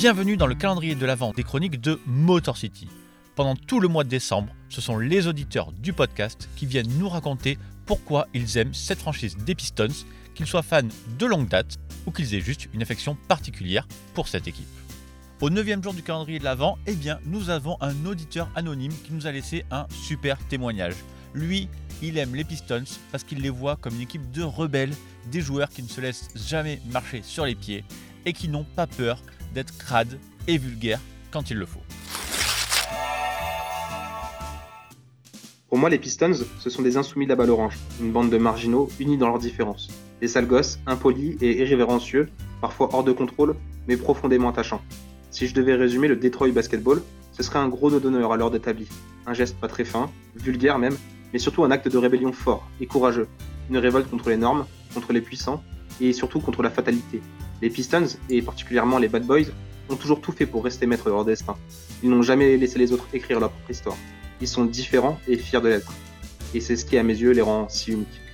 Bienvenue dans le calendrier de l'Avent des chroniques de Motor City. Pendant tout le mois de décembre, ce sont les auditeurs du podcast qui viennent nous raconter pourquoi ils aiment cette franchise des Pistons, qu'ils soient fans de longue date ou qu'ils aient juste une affection particulière pour cette équipe. Au neuvième jour du calendrier de l'Avent, eh bien, nous avons un auditeur anonyme qui nous a laissé un super témoignage. Lui, il aime les Pistons parce qu'il les voit comme une équipe de rebelles, des joueurs qui ne se laissent jamais marcher sur les pieds et qui n'ont pas peur d'être crades et vulgaires quand il le faut. Pour moi, les Pistons, ce sont des insoumis de la balle orange, une bande de marginaux unis dans leurs différences. Des sales gosses, impolis et irrévérencieux, parfois hors de contrôle, mais profondément attachants. Si je devais résumer le Detroit Basketball, ce serait un gros nœud d'honneur à l'ordre établi. Un geste pas très fin, vulgaire même, mais surtout un acte de rébellion fort et courageux. Une révolte contre les normes, contre les puissants, et surtout contre la fatalité. Les Pistons, et particulièrement les Bad Boys, ont toujours tout fait pour rester maîtres de leur destin. Ils n'ont jamais laissé les autres écrire leur propre histoire. Ils sont différents et fiers de l'être. Et c'est ce qui, à mes yeux, les rend si uniques.